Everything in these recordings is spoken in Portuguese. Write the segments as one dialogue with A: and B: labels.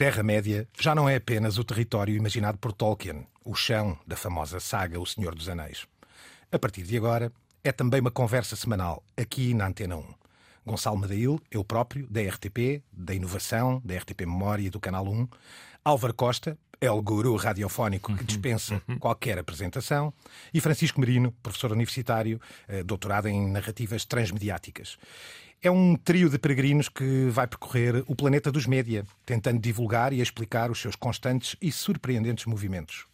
A: Terra-média já não é apenas o território imaginado por Tolkien, o chão da famosa saga O Senhor dos Anéis. A partir de agora, é também uma conversa semanal, aqui na Antena 1. Gonçalo Medail, eu próprio, da RTP, da Inovação, da RTP Memória e do Canal 1. Álvaro Costa, é o guru radiofónico que dispensa qualquer apresentação. E Francisco Merino, professor universitário, eh, doutorado em narrativas transmediáticas. É um trio de peregrinos que vai percorrer o planeta dos média, tentando divulgar e explicar os seus constantes e surpreendentes movimentos.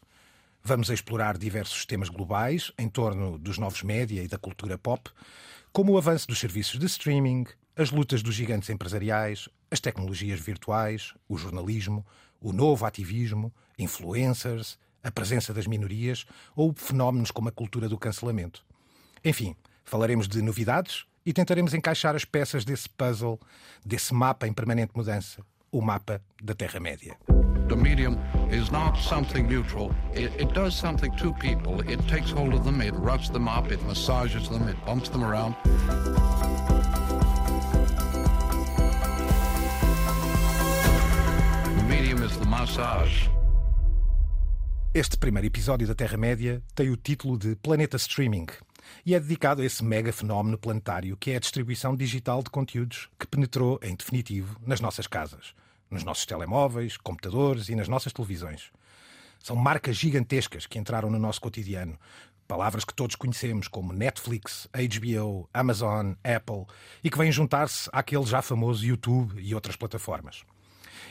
A: Vamos explorar diversos temas globais em torno dos novos média e da cultura pop, como o avanço dos serviços de streaming, as lutas dos gigantes empresariais, as tecnologias virtuais, o jornalismo, o novo ativismo, influencers, a presença das minorias ou fenómenos como a cultura do cancelamento. Enfim, falaremos de novidades e tentaremos encaixar as peças desse puzzle, desse mapa em permanente mudança, o mapa da Terra-média.
B: The medium is not something neutral. It, it, does something to people. It takes hold of them, it roughs them up, it massages them, it bumps them around. The medium is the massage.
A: Este primeiro episódio da Terra-média tem o título de Planeta Streaming e é dedicado a esse mega fenómeno planetário que é a distribuição digital de conteúdos que penetrou, em definitivo, nas nossas casas, nos nossos telemóveis, computadores e nas nossas televisões. São marcas gigantescas que entraram no nosso cotidiano. Palavras que todos conhecemos, como Netflix, HBO, Amazon, Apple, e que vêm juntar-se àquele já famoso YouTube e outras plataformas.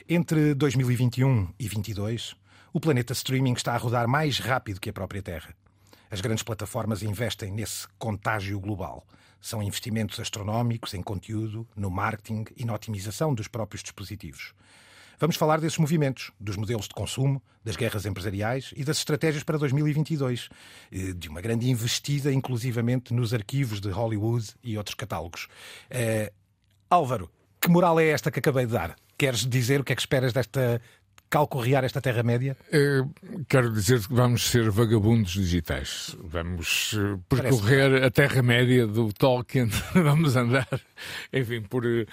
A: Entre 2021 e 2022, o planeta streaming está a rodar mais rápido que a própria Terra. As grandes plataformas investem nesse contágio global. São investimentos astronómicos em conteúdo, no marketing e na otimização dos próprios dispositivos. Vamos falar desses movimentos, dos modelos de consumo, das guerras empresariais e das estratégias para 2022, de uma grande investida, inclusivamente, nos arquivos de Hollywood e outros catálogos. Uh, Álvaro, que moral é esta que acabei de dar? Queres dizer o que é que esperas desta calcorrear esta Terra-média?
C: quero dizer que vamos ser vagabundos digitais. Vamos uh, percorrer a Terra-média do Tolkien. vamos andar, enfim, por uh,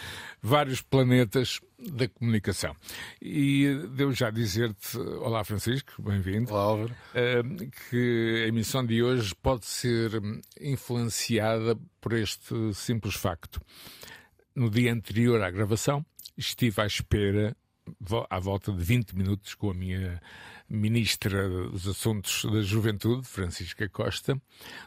C: vários planetas da comunicação. E devo já dizer-te, olá Francisco, bem-vindo.
A: Olá, Álvaro.
C: Que a emissão de hoje pode ser influenciada por este simples facto. No dia anterior à gravação, estive à espera à volta de 20 minutos com a minha ministra dos Assuntos da Juventude, Francisca Costa,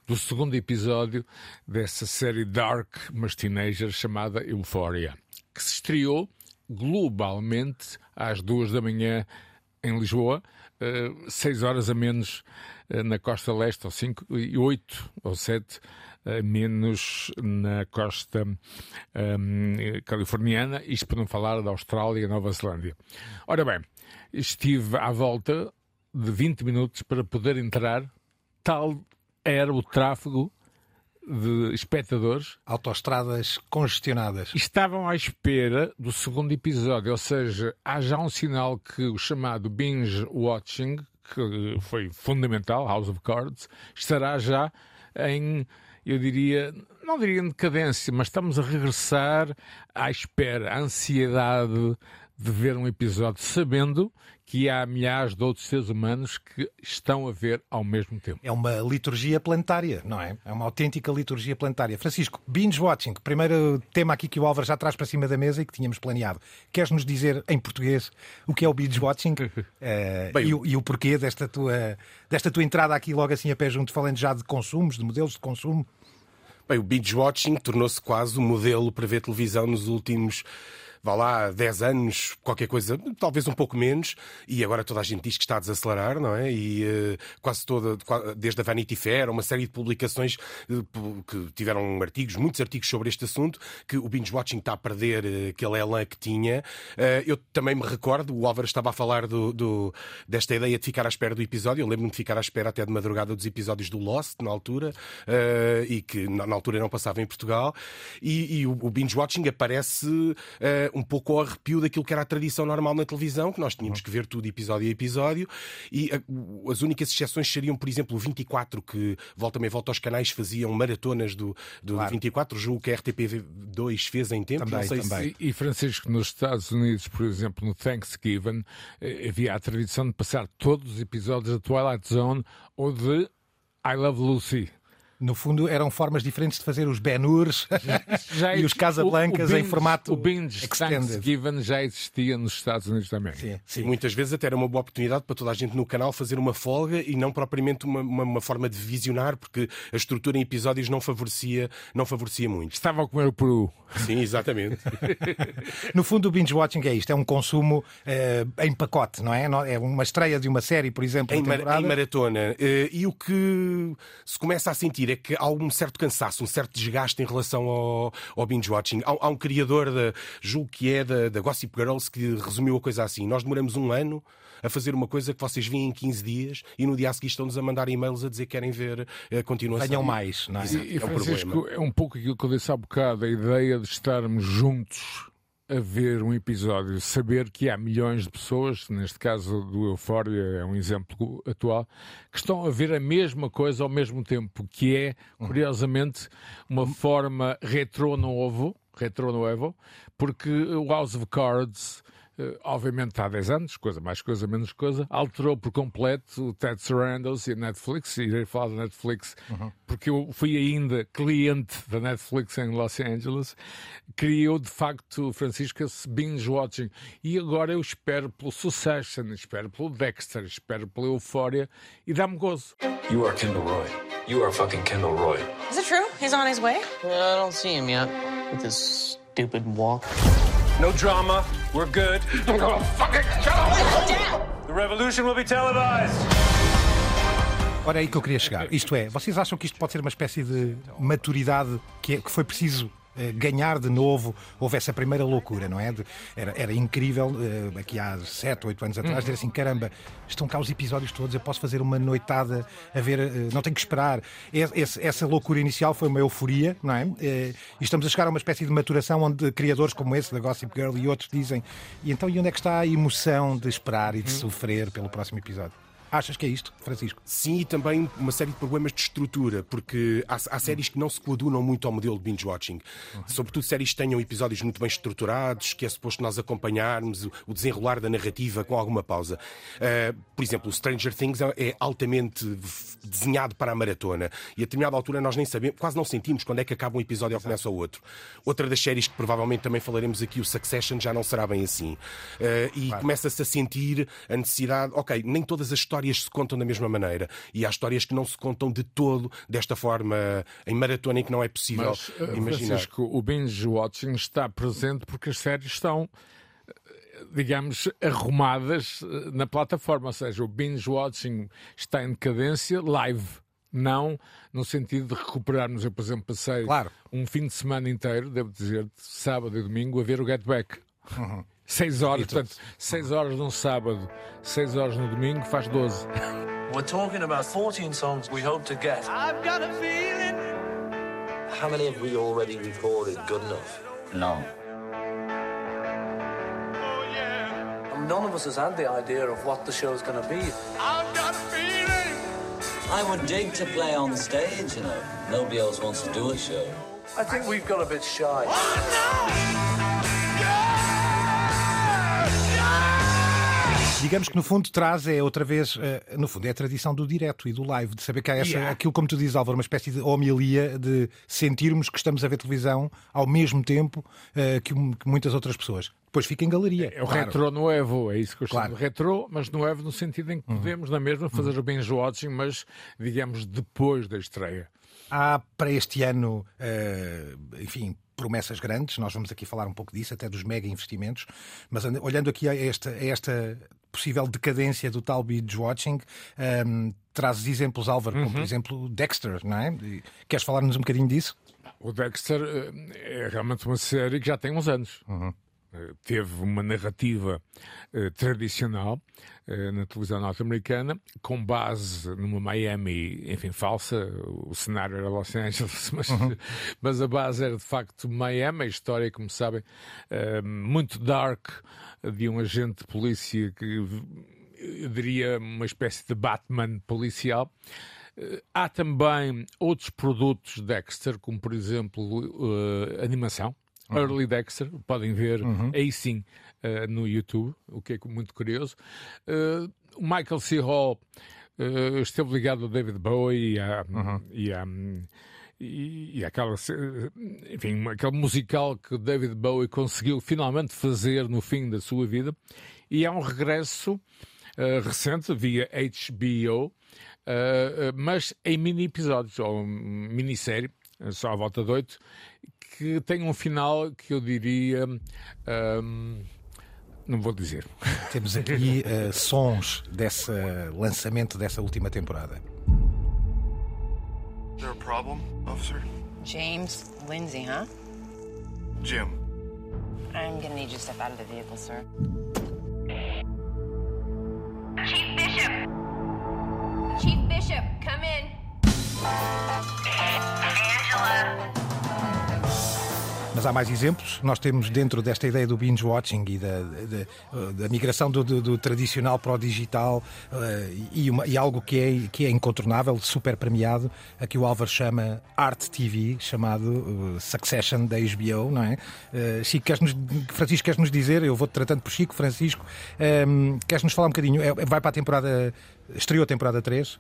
C: do segundo episódio dessa série Dark mas Teenager chamada Euphoria, que se estreou globalmente às duas da manhã em Lisboa, uh, seis horas a menos uh, na costa leste, ou cinco, e oito ou sete menos na costa um, californiana, isto para não falar da Austrália e Nova Zelândia. Ora bem, estive à volta de 20 minutos para poder entrar, tal era o tráfego de espectadores.
A: Autoestradas congestionadas.
C: Estavam à espera do segundo episódio, ou seja, há já um sinal que o chamado binge watching, que foi fundamental, House of Cards, estará já em eu diria, não diria em decadência, mas estamos a regressar à espera, à ansiedade de ver um episódio, sabendo que há milhares de outros seres humanos que estão a ver ao mesmo tempo.
A: É uma liturgia planetária, não é? É uma autêntica liturgia planetária. Francisco, binge watching, primeiro tema aqui que o Álvaro já traz para cima da mesa e que tínhamos planeado. Queres nos dizer em português o que é o binge watching uh, Bem, e, o, e, o, porquê desta tua, desta tua entrada aqui logo assim a pé junto, falando já de consumos, de modelos de consumo?
D: Bem, o binge watching tornou-se quase o um modelo para ver televisão nos últimos vá lá, 10 anos, qualquer coisa, talvez um pouco menos, e agora toda a gente diz que está a desacelerar, não é? E uh, quase toda, desde a Vanity Fair, uma série de publicações uh, que tiveram artigos, muitos artigos sobre este assunto, que o binge watching está a perder uh, aquele elan que tinha. eu também me recordo, o Álvaro estava a falar do, do, desta ideia de ficar à espera do episódio. Eu lembro-me de ficar à espera até de madrugada dos episódios do Lost, na altura, e que na, na, altura não passava em Portugal. E, e o, o binge watching aparece um pouco ao arrepio daquilo que era a tradição normal na televisão, que nós tínhamos que ver tudo episódio a episódio, e a, as únicas exceções seriam, por exemplo, o 24, que volta meio volta aos canais faziam maratonas do, do claro. 24, julgo que a RTP2 fez em tempo.
A: Também, também.
C: Se... E, e, Francisco, nos Estados Unidos, por exemplo, no Thanksgiving, eh, havia a tradição de passar todos os episódios da Twilight Zone ou de I Love Lucy.
A: No fundo, eram formas diferentes de fazer os Ben-Hurs e os Casablancas em formato
C: O binge Thanksgiving já existia nos Estados Unidos também.
D: Sim, sim. Muitas vezes até era uma boa oportunidade para toda a gente no canal fazer uma folga e não propriamente uma, uma, uma forma de visionar, porque a estrutura em episódios não favorecia, não favorecia muito.
C: Estava a comer o peru.
D: Sim, exatamente.
A: no fundo, o binge-watching é isto, é um consumo uh, em pacote, não é? É uma estreia de uma série, por exemplo,
D: em, mar, em maratona. Uh, e o que se começa a sentir é que há um certo cansaço, um certo desgaste em relação ao, ao binge-watching. Há, há, um criador, da, julgo que é da, da Gossip Girls, que resumiu a coisa assim. Nós demoramos um ano a fazer uma coisa que vocês vêm em 15 dias e no dia a seguir estão-nos a mandar e-mails a dizer que querem ver a continuação.
A: Venham mais, não é?
C: E, e Francisco, é um pouco aquilo que eu disse há bocado, a ideia de estarmos juntos a ver um episódio, saber que há milhões de pessoas, neste caso do Euphoria é um exemplo atual, que estão a ver a mesma coisa ao mesmo tempo, que é, curiosamente, uma forma retro novo, retro novo, porque o House of Cards obviamente há 10 anos, coisa mais coisa menos coisa, alterou por completo o Ted Sarandos e a Netflix, e irei falar da Netflix uhum. porque eu fui ainda cliente da Netflix em Los Angeles, criou de facto, Francisco, esse binge-watching, e agora eu espero pelo Succession, espero pelo Dexter, espero pela Euphoria, e dá-me gozo.
E: You are Kendall Roy. You are fucking Kendall Roy.
F: Is it true? He's on his way?
G: Yeah, I don't see him yet, with his stupid walk.
E: No drama. We're good. I'm gonna fucking kill him! The revolution will be televised.
A: Ora, é aí que eu queria chegar. Isto é, vocês acham que isto pode ser uma espécie de maturidade que, é, que foi preciso ganhar de novo. Houve essa primeira loucura, não é? Era, era incrível, uh, aqui há 7, 8 anos atrás, dizer assim: caramba, estão cá os episódios todos, eu posso fazer uma noitada a ver, uh, não tenho que esperar. Esse, essa loucura inicial foi uma euforia, não é? E estamos a chegar a uma espécie de maturação onde criadores como esse, da Gossip Girl e outros, dizem: e então e onde é que está a emoção de esperar e de sofrer pelo próximo episódio? Achas que é isto, Francisco?
D: Sim, e também uma série de problemas de estrutura, porque há, há séries que não se coadunam muito ao modelo de binge-watching. Sobretudo séries que tenham episódios muito bem estruturados, que é suposto nós acompanharmos o desenrolar da narrativa com alguma pausa. Uh, por exemplo, o Stranger Things é, é altamente desenhado para a maratona e a determinada altura nós nem sabemos, quase não sentimos quando é que acaba um episódio ou começa o outro. Outra das séries que provavelmente também falaremos aqui, o Succession, já não será bem assim. Uh, e claro. começa-se a sentir a necessidade, ok, nem todas as histórias histórias se contam da mesma maneira e há histórias que não se contam de todo desta forma em maratona em que não é possível Mas, uh, imaginar.
C: Francisco, o binge watching está presente porque as séries estão digamos, arrumadas uh, na plataforma, ou seja, o binge watching está em decadência live não no sentido de recuperarmos. Eu, por exemplo, passei claro. um fim de semana inteiro, devo dizer, sábado e domingo, a ver o Get Back. Uhum. Seis horas, portanto, seis horas num sábado, seis horas no domingo, faz 12.
E: We're talking about 14 songs we hope to get. I've got a feeling. How many have we already recorded good enough? None. Oh, yeah. None of us has had the idea of what the show's going to be. I've got a feeling. I would dig to play on stage, you know. Nobody else wants to do a show. I think we've got a bit shy. Oh, no!
A: Digamos que no fundo traz é outra vez, uh, no fundo é a tradição do direto e do live, de saber que há essa, yeah. aquilo como tu dizes, Álvaro, uma espécie de homilia de sentirmos que estamos a ver televisão ao mesmo tempo uh, que, que, muitas outras pessoas. Depois fica em galeria.
C: É o claro. retro novo, é isso que eu chamo claro. de retro, mas novo no sentido em que uhum. podemos na mesma fazer uhum. o binge watching, mas digamos depois da estreia.
A: Há para este ano, uh, enfim, promessas grandes, nós vamos aqui falar um pouco disso, até dos mega investimentos, mas olhando aqui a esta, a esta possível decadência do tal binge-watching, um, trazes exemplos, Álvaro, como por uhum. exemplo Dexter, não é? Queres falar-nos um bocadinho disso?
C: O Dexter eh, é realmente uma série que já tem uns anos. Uhum. Teve uma narrativa uh, tradicional uh, na televisão norte-americana, com base numa Miami, enfim, falsa. O cenário era Los Angeles, mas, uhum. mas a base era de facto Miami. A história, como sabem, uh, muito dark, de um agente de polícia que eu diria uma espécie de Batman policial. Há também outros produtos Dexter, como por exemplo uh, animação. Uhum. Early Dexter, podem ver uhum. aí sim uh, no YouTube, o que é muito curioso. Uh, o Michael C. Hall uh, esteve ligado ao David Bowie e a, uhum. e a e, e aquela, enfim, aquele musical que David Bowie conseguiu finalmente fazer no fim da sua vida. E é um regresso uh, recente via HBO, uh, mas em mini episódios, ou minissérie, só à volta de oito, que tem um final que eu diria. Um, não vou dizer.
A: Temos aqui uh, sons desse lançamento dessa última temporada. Is there a problem, officer? James Lindsay, huh? Jim. I'm gonna need you to step out of the vehicle, sir. Há mais exemplos. Nós temos dentro desta ideia do binge watching e da, da, da migração do, do, do, tradicional para o digital uh, e, uma, e, algo que é, que é incontornável, super premiado, a que o Álvaro chama Art TV, chamado uh, Succession da HBO, não é? Uh, Chico, queres -nos, Francisco, queres-nos dizer? Eu vou-te tratando por Chico, Francisco, um, queres-nos falar um bocadinho? É, vai para a temporada. Estreou a temporada 3?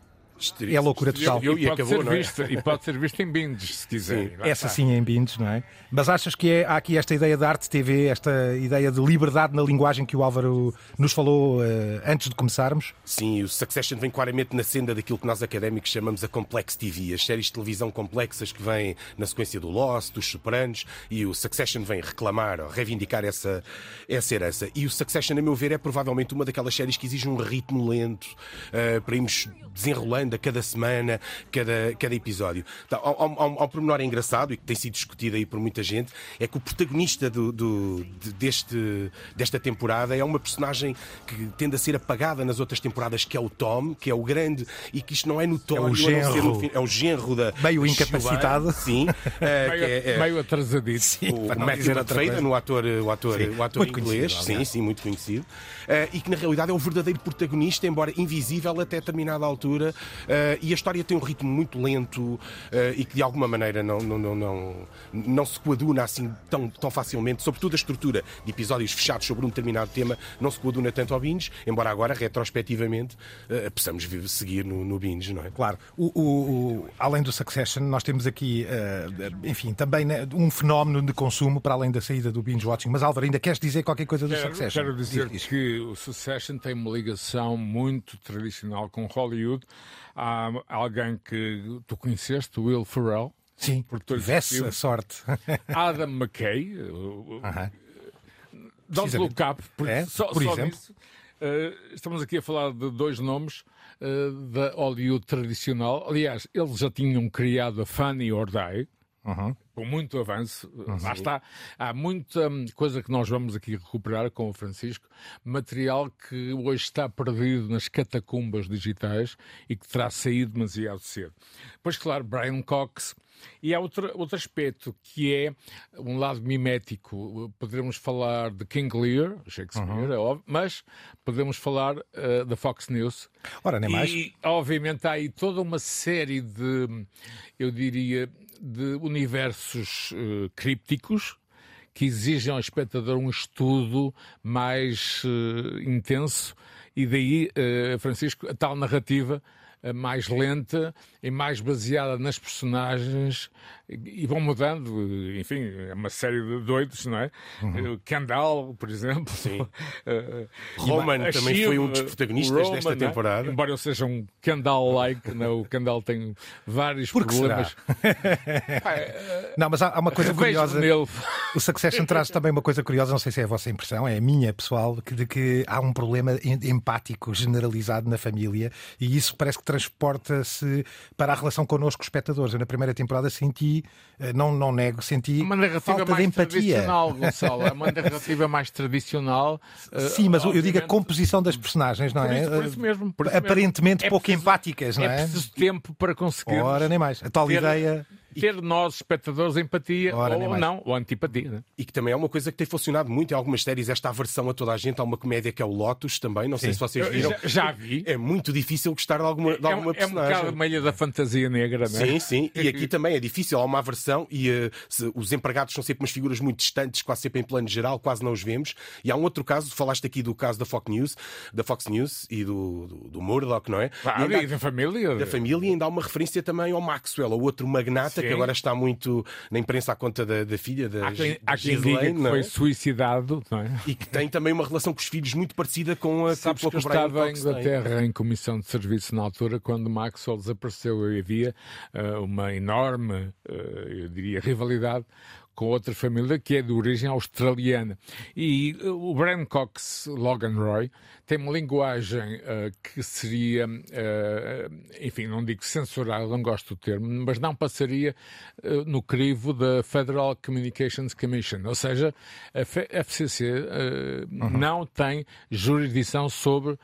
A: É loucura total.
C: E, e, acabou, não é? Visto, e pode ser visto em binges, se quiser.
A: Sim, essa sim em binges, não é? Mas achas que é, há aqui esta ideia de arte TV, esta ideia de liberdade na linguagem que o Álvaro nos falou uh, antes de começarmos?
D: Sim, o Succession vem claramente na senda daquilo que nós académicos chamamos a Complex TV, as séries de televisão complexas que vêm na sequência do Lost, dos Sopranos, e o Succession vem reclamar, reivindicar essa, essa herança. E o Succession, a meu ver, é provavelmente uma daquelas séries que exige um ritmo lento uh, para irmos desenrolando a cada semana, cada, cada episódio. Então, há, há, há um pormenor engraçado e que tem sido discutido aí por muita gente, é que o protagonista do, do, deste, desta temporada é uma personagem que tende a ser apagada nas outras temporadas, que é o Tom, que é o grande, e que isto não é notório.
A: É o genro,
D: é o genro da.
A: Meio incapacitado.
D: Sim.
C: Uh, meio, é, é, meio atrasadito.
D: Sim, o Matthew Feira, no ator, o ator, sim, o ator inglês. Sim, sim, muito conhecido. Uh, e que na realidade é o verdadeiro protagonista, embora invisível até determinada altura. Uh, Uh, e a história tem um ritmo muito lento uh, e que de alguma maneira não, não, não, não, não se coaduna assim tão, tão facilmente, sobretudo a estrutura de episódios fechados sobre um determinado tema, não se coaduna tanto ao binge, embora agora, retrospectivamente, uh, possamos seguir no, no binge, não é?
A: Claro. O, o, o, além do Succession, nós temos aqui, enfim, também né, um fenómeno de consumo para além da saída do binge watching. Mas Álvaro, ainda queres dizer qualquer coisa do
C: quero,
A: Succession?
C: Quero dizer diz, diz. que o Succession tem uma ligação muito tradicional com Hollywood há alguém que tu conheceste, Will Ferrell.
A: Sim, tivesse a sorte.
C: Adam McKay. Uh -huh. Don't Look Up,
A: porque é, só, por só exemplo. Disso,
C: uh, estamos aqui a falar de dois nomes uh, da Hollywood tradicional. Aliás, eles já tinham criado a Funny or Die. Uhum. Com muito avanço, uhum. lá está. Há muita hum, coisa que nós vamos aqui recuperar com o Francisco, material que hoje está perdido nas catacumbas digitais e que terá saído demasiado cedo. Pois, claro, Brian Cox. E há outro, outro aspecto que é um lado mimético. Poderemos falar de King Lear, Shakespeare, uhum. é óbvio, mas podemos falar uh, da Fox News.
A: Ora, nem mais.
C: E, obviamente, há aí toda uma série de, eu diria, de universos uh, crípticos que exigem ao espectador um estudo mais uh, intenso e daí, Francisco, a tal narrativa mais lenta e mais baseada nas personagens e vão mudando, enfim, é uma série de doidos, não é? Uhum. Kendall, por exemplo.
D: Sim. uh, Roman também foi um dos protagonistas Roman, desta é? temporada.
C: É? Embora eu seja um Kendall-like, o Kendall tem vários
A: por
C: problemas.
A: não, mas há, uma coisa curiosa. O Succession traz também uma coisa curiosa, não sei se é a vossa impressão, é a minha pessoal, de que há um problema empático generalizado na família e isso parece que transporta-se para a relação connosco, os espectadores. Eu, na primeira temporada, senti, eh, não, não nego, senti
C: uma narrativa
A: falta
C: mais
A: de empatia.
C: tradicional, Gonçalo. É uma narrativa mais tradicional. eh,
A: Sim, mas eu digo a
C: obviamente.
A: composição das personagens, não
C: Por
A: é?
C: isso- por isso mesmo, por isso
A: Aparentemente
C: mesmo. É
A: pouco
C: preciso-
A: empáticas, não
C: É
A: é?
C: preciso tempo para conseguir
A: Ora, nem mais. A tal
C: ter,
A: ideia.
C: Ter nós, espectadores, empatia
A: Ora,
C: ou não, ou antipatia. né?
D: E que também é uma coisa que tem funcionado muito em algumas séries, esta aversão a toda a gente. Há uma comédia que é o Lotus também, não sei
A: Sim.
D: se vocês
C: Eu
D: viram.
C: já, já vi.
D: É muito difícil gostar de alguma, de
C: É,
D: alguma
C: um- é um
D: personagem.
C: bocado meio da fantasia negra, não é?
D: Sim, sim. E aqui também é difícil, há uma aversão e eh, se- os empregados são sempre umas figuras muito distantes, quase sempre em plano geral, quase não os vemos. E há um outro caso, falaste aqui do caso da Fox News, da Fox News e do, do, do Murdoch, não é?
C: Claro,
D: E ainda
C: e da família.
D: da família e ainda há uma referência também ao Maxwell, o outro magnata
C: Sim.
D: Que agora está muito na imprensa à conta da, da filha, da,
C: Há quem, há quem diga que
D: é?
C: foi suicidado, não é?
D: e que tem também uma relação com os filhos muito parecida com a
C: Sabes
D: a
C: que eu estava em
D: tem.
C: Inglaterra em comissão de serviço na altura quando Maxwell desapareceu e havia eh, uma enorme, eh, eu diria, rivalidade com outra família que é de origem australiana. E eh, o Brian Cox, Logan Roy, tem uma linguagem eh, que seria, eh, enfim, não digo censurada, não gosto do termo, mas não passaria eh, no crivo da Federal Communications Commission. Ou seja, a FCC eh, não tem jurisdição sobre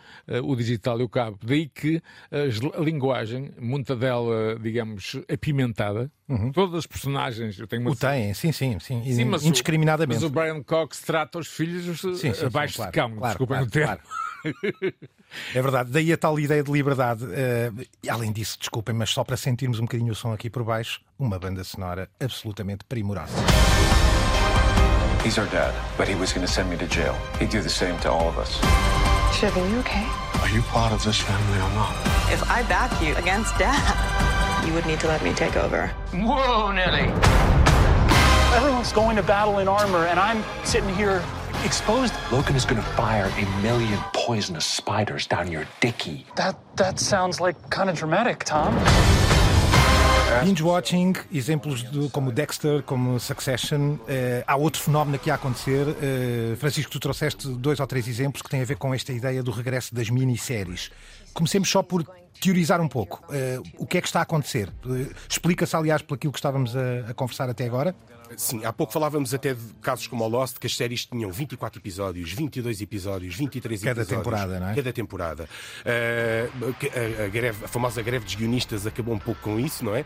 C: o digital e o cabo. Daí que a linguagem, muita dela, digamos, apimentada, todas as personagens, eu tenho uma
A: O têm, sim, sim, sim.
C: Sim, mas o-
A: indiscriminadamente.
C: Mas o Brian Cox trata os filhos
A: Sim, sim, sim,
C: abaixo
A: claro,
C: de cão,
A: claro,
C: desculpem
A: claro,
C: o termo.
A: claro. É verdade, daí a tal ideia de liberdade. Eh, e além disso, desculpem, mas só para sentirmos um bocadinho o som aqui por baixo, uma banda sonora absolutamente primorosa.
F: He's our dad, but he was going to send me to jail. He'd do the same to all of us.
H: Sugar, you okay?
F: Are you part of this family or not?
H: If I back you against Dad, you would need to let me take over.
G: Whoa, Nelly.
I: Everyone's going to battle in armor, and I'm sitting here exposed.
F: Logan is going to fire a million poisonous spiders down your dicky.
I: That that sounds like kind of dramatic, Tom.
A: Binge watching, exemplos do- como Dexter, como Succession. eh, há outro fenómeno aqui a acontecer. Eh, Francisco, tu trouxeste dois ou três exemplos que têm a ver com esta ideia do regresso das minisséries. Comecemos só por teorizar um pouco. Eh, o que é que está a acontecer? Eh, Explica-se, aliás, por aquilo que estávamos a, a conversar até agora.
D: Sim, há pouco falávamos até de casos como o Lost, que as séries tinham 24 episódios, 22 episódios, 23
A: Cada
D: episódios.
A: temporada, não é?
D: Cada temporada. Ah, que a, a greve- a famosa greve dos guionistas acabou um pouco com isso, não é?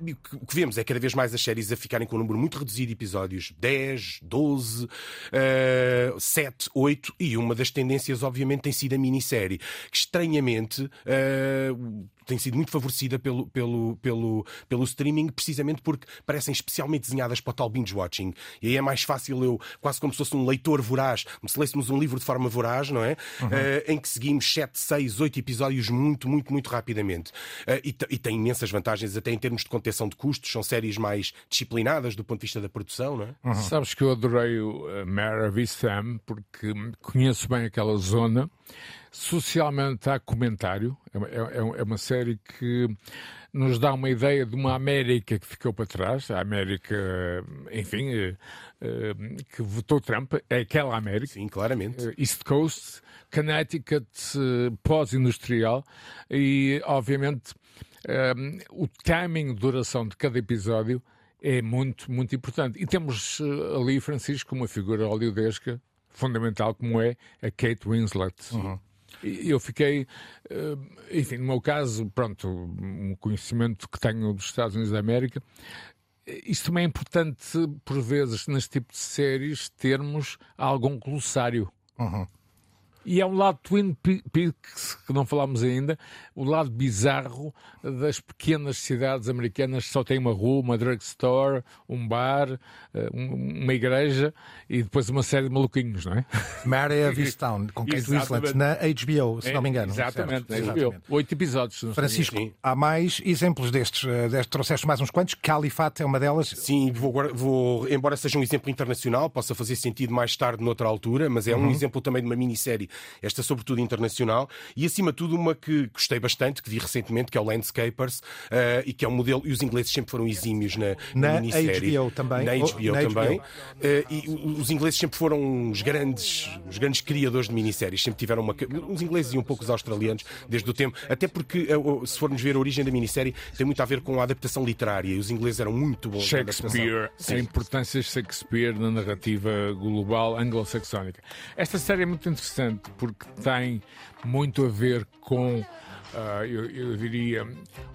D: O que- vemos é cada vez mais as séries a ficarem com um número muito reduzido de episódios 10, 12, ah, 7, 8 e uma das tendências, obviamente, tem sido a minissérie, que estranhamente. Ah, tem sido muito favorecida pelo, pelo, pelo, pelo streaming, precisamente porque parecem especialmente desenhadas para o tal binge-watching. E aí é mais fácil eu, quase como se fosse um leitor voraz, como se lêssemos um livro de forma voraz, não é? Eh, em que seguimos 7, 6, 8 episódios muito, muito, muito rapidamente. Eh, e, e tem imensas vantagens, até em termos de contenção de custos, são séries mais disciplinadas do ponto de vista da produção, não é?
C: Sabes que eu adorei o uh, Mare of porque conheço bem aquela zona. Socialmente há comentário. É uma, é- é uma série que nos dá uma ideia de uma América que ficou para trás. A América, enfim, eh, eh, que votou Trump. É aquela América.
D: Sim, claramente.
C: Eh, East Coast, Connecticut, pós-industrial e, obviamente, o timing de duração de cada episódio é muito, muito importante. E temos ali, Francisco, uma figura hollywoodesca fundamental como é a Kate Winslet. E eu fiquei, eh, enfim, no meu caso, pronto, um conhecimento que tenho dos Estados Unidos da América, isto também é importante, por vezes, neste tipo de séries, termos algum glossário. E é um lado Twin Pe- Peaks, que não falámos ainda, o lado bizarro das pequenas cidades americanas que só tem uma rua, uma drugstore, um bar, eh, um- uma igreja e depois uma série de maluquinhos, não é?
A: Mary of Easttown, com Kate. Winslet, na HBO, se não me engano.
C: Exatamente,
A: certo?
C: é
A: Exatamente.
C: Oito episódios.
A: Francisco,
D: Sim.
A: há mais exemplos destes, eh, destes. Trouxeste mais uns quantos. Califate é uma delas.
D: Sim, vou, vou- embora seja um exemplo internacional, possa fazer sentido mais tarde, noutra altura, mas é um exemplo também de uma minissérie esta sobretudo internacional, e acima de tudo uma que gostei bastante, que vi recentemente, que é o Landscapers, uh, e que é um modelo, e os ingleses sempre foram exímios na,
A: na,
D: na minissérie.
A: HBO também.
D: Na HBO
A: na
D: também.
A: HBO.
D: Uh, e os ingleses sempre foram os grandes, os grandes criadores de minisséries, sempre tiveram uma. Os ingleses e um pouco os australianos, desde o tempo, até porque, uh, se formos ver a origem da minissérie, tem muito a ver com a adaptação literária, e os ingleses eram muito bons.
C: Shakespeare, a importância de Shakespeare na narrativa global anglo-saxónica. Esta série é muito interessante porque tem muito a ver com. Uh, eu, eu, diria,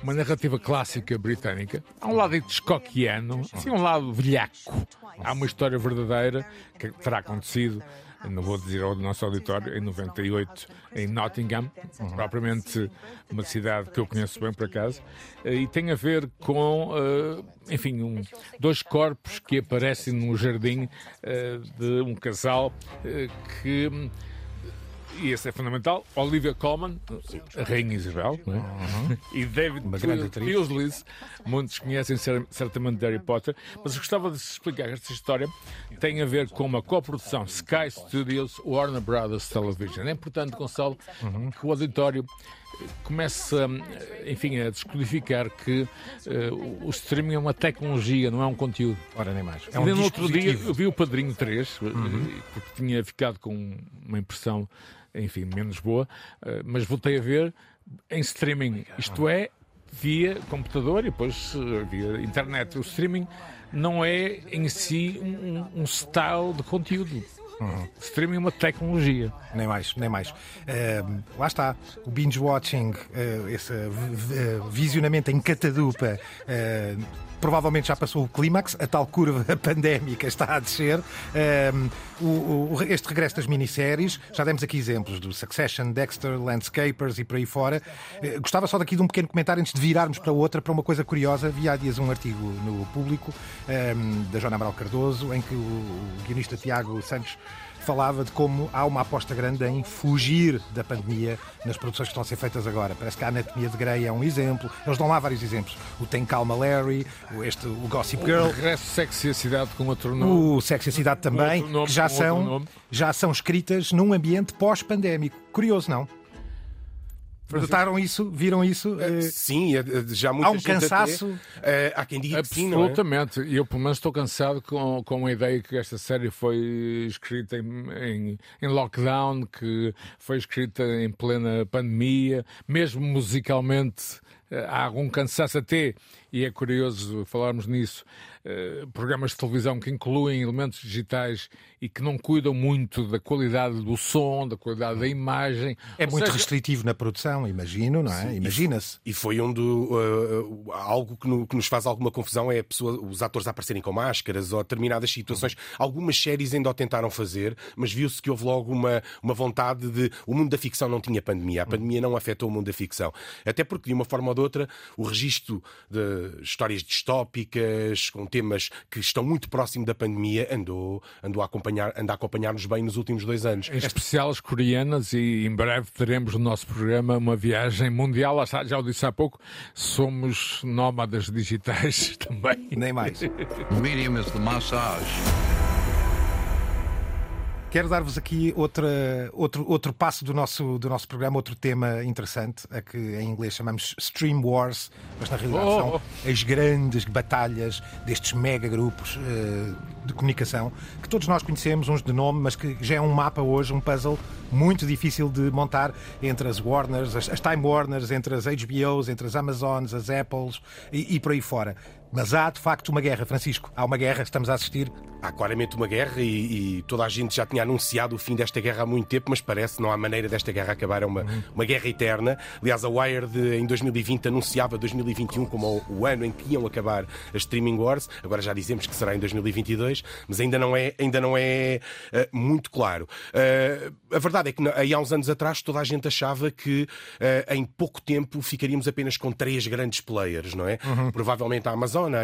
C: uma narrativa clássica britânica. Há um lado hitchcockiano, assim, um lado velhaco. Há uma história verdadeira que terá acontecido não vou dizer ao nosso auditório, em 98, em Nottingham, uhum. propriamente uma cidade que eu conheço bem por acaso, e tem a ver com, uh, enfim, um, dois corpos que aparecem no jardim uh, de um casal que e esse é fundamental, Olivia Colman, a Rainha Isabel, é? uhum. e David Paisley, muitos conhecem certamente Harry Potter, mas eu gostava de explicar esta história tem a ver com uma coprodução Sky Studios Warner Brothers Television. É importante, Gonçalo, uhum. que o auditório comece, enfim, a descodificar que uh, o streaming é uma tecnologia, não é um conteúdo.
A: Ora, nem mais. É
C: um no outro dia eu vi o Padrinho 3, uhum. porque tinha ficado com uma impressão enfim, menos boa, eh, mas voltei a ver em streaming, isto é, via computador e depois eh, via internet. O streaming não é em si um, um style de conteúdo. Uhum. Streaming é uma tecnologia.
A: Nem mais, nem mais. Uh, lá está, o binge watching, uh, esse uh, visionamento em catadupa provavelmente já passou o clímax, a tal curva pandémica está a descer. O, o, este regresso das minisséries, já demos aqui exemplos do Succession, Dexter, Landscapers e por aí fora. Uh, gostava só daqui de um pequeno comentário antes de virarmos para outra, para uma coisa curiosa. Vi há dias um artigo no público um, da Joana Amaral Cardoso, em que o, o guionista Tiago Santos falava de como há uma aposta grande em fugir da pandemia nas produções que estão a ser feitas agora. Parece que a Anatomia de Grey é um exemplo. Eles dão lá vários exemplos. O Tem Calma Larry, este, o Gossip Girl. O
C: regresso Sexy a Cidade com outro nome.
A: O Sexy a Cidade também, nome, que já são, já são escritas num ambiente pós-pandémico. Curioso, não? Notaram isso? Viram isso?
D: Uh, sim, é, já muita
A: Há um cansaço.
D: Até, uh, há quem diga
C: que sim, Absolutamente. E é? eu, pelo menos, estou cansado com, com a ideia que esta série foi escrita em, em, em, lockdown, que foi escrita em plena pandemia, mesmo musicalmente. Há algum cansaço até, e é curioso falarmos nisso, eh, programas de televisão que incluem elementos digitais e que não cuidam muito da qualidade do som, da qualidade da imagem.
A: É Ou muito seja... restritivo na produção, imagino, não é? Imagina-se.
D: E foi onde uh, algo que, no, que, nos faz alguma confusão é pessoa, os atores aparecerem com máscaras ou determinadas situações. Algumas séries ainda o tentaram fazer, mas viu-se que houve logo uma, uma vontade de. O mundo da ficção não tinha pandemia. A pandemia não afetou o mundo da ficção. Até porque, de uma forma ou de outra, o registro de histórias distópicas, com temas que estão muito próximo da pandemia, andou, andou a acompanhar, anda a acompanhar-nos bem nos últimos dois anos.
C: Em especial as coreanas, e em breve teremos no nosso programa uma viagem mundial. Já o disse há pouco, somos nómadas digitais também.
A: Nem mais.
B: Medium is the massage.
A: Quero dar-vos aqui outra, outro, outro passo do nosso, do nosso programa, outro tema interessante, a que em inglês chamamos Stream Wars, mas na realidade oh. são as grandes batalhas destes mega grupos uh, de comunicação que todos nós conhecemos, uns de nome, mas que já é um mapa hoje, um puzzle muito difícil de montar entre as Warners, as, as Time Warners, entre as HBOs, entre as Amazons, as Apples e, e por aí fora. Mas há de facto uma guerra, Francisco. Há uma guerra, estamos a assistir.
D: Há claramente uma guerra e, e, toda a gente já tinha anunciado o fim desta guerra há muito tempo, mas parece que não há maneira desta guerra acabar. É uma, uma guerra eterna. Aliás, a Wired em 2020 anunciava 2021 como o, o, ano em que iam acabar as streaming wars. Agora já dizemos que será em 2022, mas ainda não é, ainda não é uh, muito claro. Uh, a verdade é que aí há uns anos atrás toda a gente achava que uh, em pouco tempo ficaríamos apenas com três grandes players, não é? Uhum. Provavelmente a Amazon Amazon, a,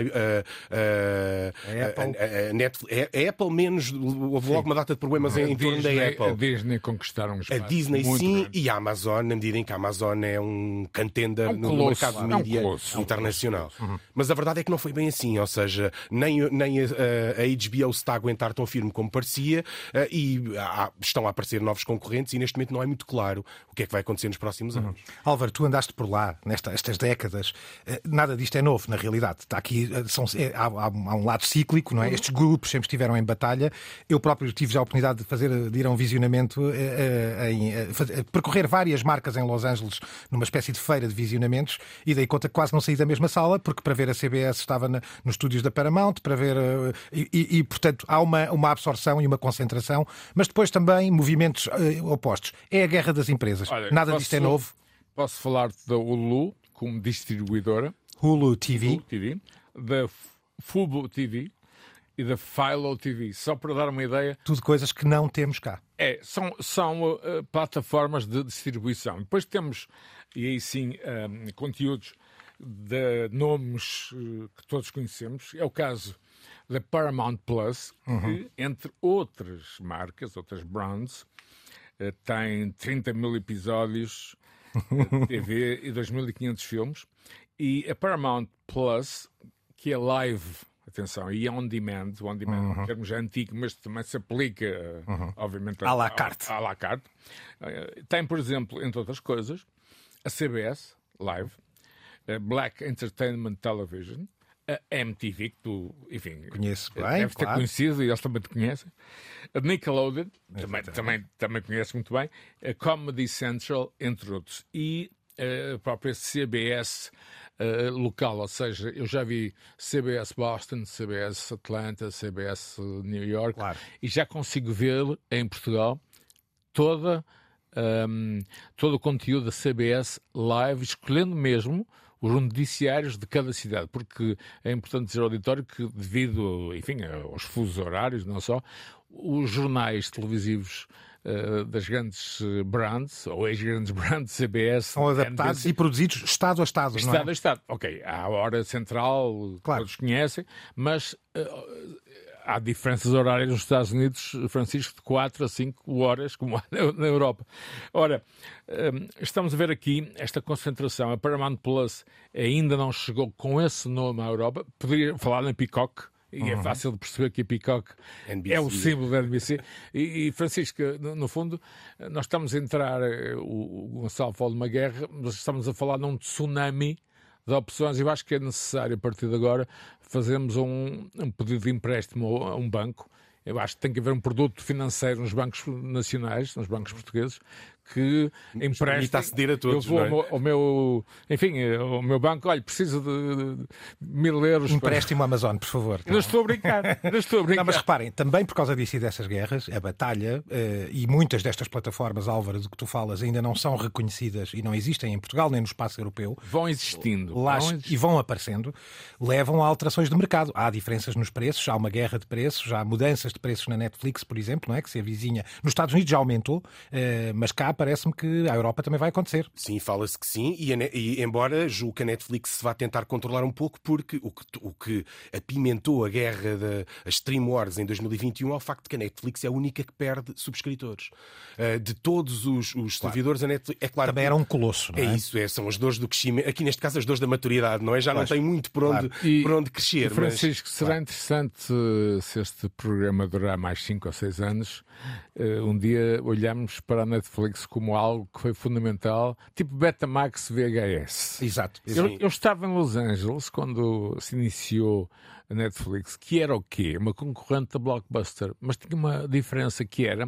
D: a, Apple. a, a Netflix, a, Apple menos, houve logo uma data de problemas em, torno da Apple.
C: A Disney conquistaram um
D: espaço A Disney sim grande. e a Amazon, na medida em que a Amazon é um contender é um no mercado de mídia é um internacional. Uhum. Mas a verdade é que não foi bem assim, ou seja, nem, nem a, HBO se está a aguentar tão firme como parecia uh, e há, estão a aparecer novos concorrentes e neste momento não é muito claro o que é que vai acontecer nos próximos anos. Uhum.
A: Álvaro, tu andaste por lá nestas décadas. Uh, nada disto é novo, na realidade. Está aqui, são, é, há, há, um lado cíclico, não é? Uhum. Estes grupos sempre estiveram em batalha. Eu próprio tive já a oportunidade de fazer, de ir a um visionamento, em, percorrer várias marcas em Los Angeles numa espécie de feira de visionamentos e dei conta que quase não saí da mesma sala, porque para ver a CBS estava na, nos estúdios da Paramount, para ver. Uh, e, e, portanto, há uma, uma absorção e uma concentração, mas depois também movimentos uh, opostos. É a guerra das empresas. Olha, Nada posso, disto é novo.
C: Posso falar da Hulu como distribuidora.
A: Hulu TV.
C: Hulu TV da Fubo TV e da Philo TV, só para dar uma ideia.
A: Tudo coisas que não temos cá.
C: É, são, são uh, plataformas de distribuição. Depois temos, e aí sim, um, conteúdos de nomes uh, que todos conhecemos. É o caso da Paramount Plus, uhum. que, entre outras marcas, outras brands, uh, tem 30 mil episódios de TV e 2.500 filmes. E a Paramount Plus, que é live atenção, e on demand, on demand uhum. em termos antigos, mas também se aplica, uhum. obviamente,
A: à la carte.
C: À, à la carte. Uh, tem, por exemplo, entre outras coisas, a CBS Live, a Black Entertainment Television, a MTV, que tu, enfim,
A: conheço bem,
C: deves ter conhecido e eles também te conhecem, a Nickelodeon, também, também, também conheces muito bem, a Comedy Central, entre outros, e a própria CBS uh, local, ou seja, eu já vi CBS Boston, CBS Atlanta, CBS New York claro. e já consigo ver em Portugal toda, um, todo o conteúdo da CBS live, escolhendo mesmo os noticiários de cada cidade, porque é importante dizer ao auditório que, devido, enfim, aos fusos horários, não só, os jornais televisivos uh, das grandes eh, brands, ou ex-grandes brands, CBS...
A: São adaptados NBC, e produzidos Estado a Estado,
C: Estado
A: não é?
C: a Estado. Ok, há a hora central, claro. todos conhecem, mas... Uh, há diferenças horárias nos Estados Unidos, Francisco, de 4 a 5 horas, como há na Europa. Ora, hum, estamos a ver aqui esta concentração. A Paramount Plus ainda não chegou com esse nome à Europa. Poderia falar na Peacock, e é uhum. é fácil de perceber que a Peacock NBC. é o símbolo da NBC. E, e, Francisco, no, fundo, nós estamos a entrar, eh, o, o Gonçalo falou de uma guerra, mas estamos a falar num tsunami de opções. Eu acho que é necessário, a partir de agora, fazermos um, um pedido de empréstimo a um banco. Eu acho que tem que haver um produto financeiro nos bancos nacionais, nos bancos portugueses, que empresta.
D: a ceder a todos.
C: Eu vou
D: é?
C: ao, ao, meu, enfim, ao meu banco, olha, preciso de, de mil euros.
A: Empréstimo para... Amazon, por favor.
C: Não estou a brincar. Não estou a brincar.
A: Não, mas reparem, também por causa disso e dessas guerras, a batalha eh, e muitas destas plataformas, Álvaro, de que tu falas, ainda não são reconhecidas e não existem em Portugal nem no espaço europeu.
C: Vão existindo.
A: Lá,
C: vão
A: existindo. E vão aparecendo, levam a alterações de mercado. Há diferenças nos preços, há uma guerra de preços, há mudanças de preços na Netflix, por exemplo, não é? que se avizinha. Nos Estados Unidos já aumentou, eh, mas cá parece-me que a Europa também vai acontecer.
D: Sim, fala-se que sim, e, e, embora julgo que a Netflix se vá tentar controlar um pouco, porque o que, o que apimentou a guerra da Stream Wars em 2021 é o facto de que a Netflix é a única que perde subscritores. Uh, de todos os, os claro. servidores, a Netflix. É claro
A: também era um colosso.
D: Não é? é isso, é, são as dores do crescimento. Aqui neste caso, as dores da maturidade, não é? Já não tem muito por onde, claro. e, por onde crescer.
C: Francisco,
D: mas...
C: será interessante se este programa durar mais 5 ou 6 anos, uh, um dia olhamos para a Netflix como algo que foi fundamental, tipo Betamax VHS.
A: Exato.
C: Eu, eu, estava em Los Angeles quando se iniciou a Netflix, que era o quê? Uma concorrente da Blockbuster, mas tinha uma diferença que era,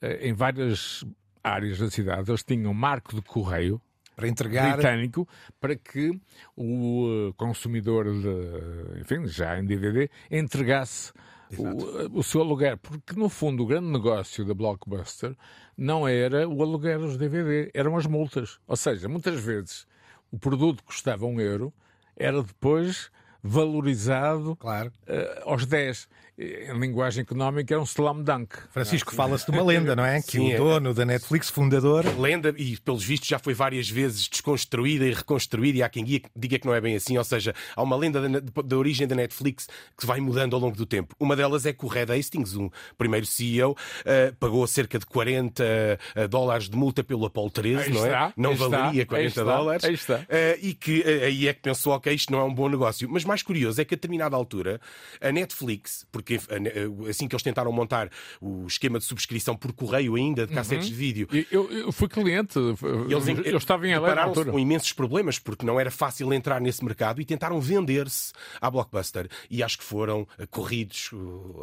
C: eh, em várias áreas da cidade, eles tinham marco de correio,
A: para entregar
C: britânico para que o eh, consumidor de, enfim, já em DVD entregasse o, o, seu aluguer, porque no fundo o grande negócio da Blockbuster não era o aluguer dos DVD, eram as multas. Ou seja, muitas vezes o produto custava um euro, era depois valorizado
A: claro.
C: uh, aos 10 em linguagem económica, era um slam dunk.
A: Francisco, fala-se de uma lenda, não é? Que Sim, o é. dono é... da Netflix, fundador.
D: Lenda, e pelos vistos já foi várias vezes desconstruída e reconstruída, e há quem diga que não é bem assim, ou seja, há uma lenda da, da origem da Netflix que vai mudando ao longo do tempo. Uma delas é que o Red Hastings, o primeiro CEO, uh, eh, pagou cerca de 40 uh, eh, dólares de multa pelo Apollo 13, não é? não valeria 40 dólares.
C: Uh,
D: e que aí é que pensou, ok, isto não é um bom negócio. Mas mais curioso é que a determinada altura, a Netflix, porque porque assim que eles tentaram montar o esquema de subscrição por correio ainda de cassetes uhum. de vídeo.
C: Eu, eu fui cliente, eles, eu, eu estava em LA
D: com imensos problemas porque não era fácil entrar nesse mercado e tentaram vender-se à Blockbuster e acho que foram corridos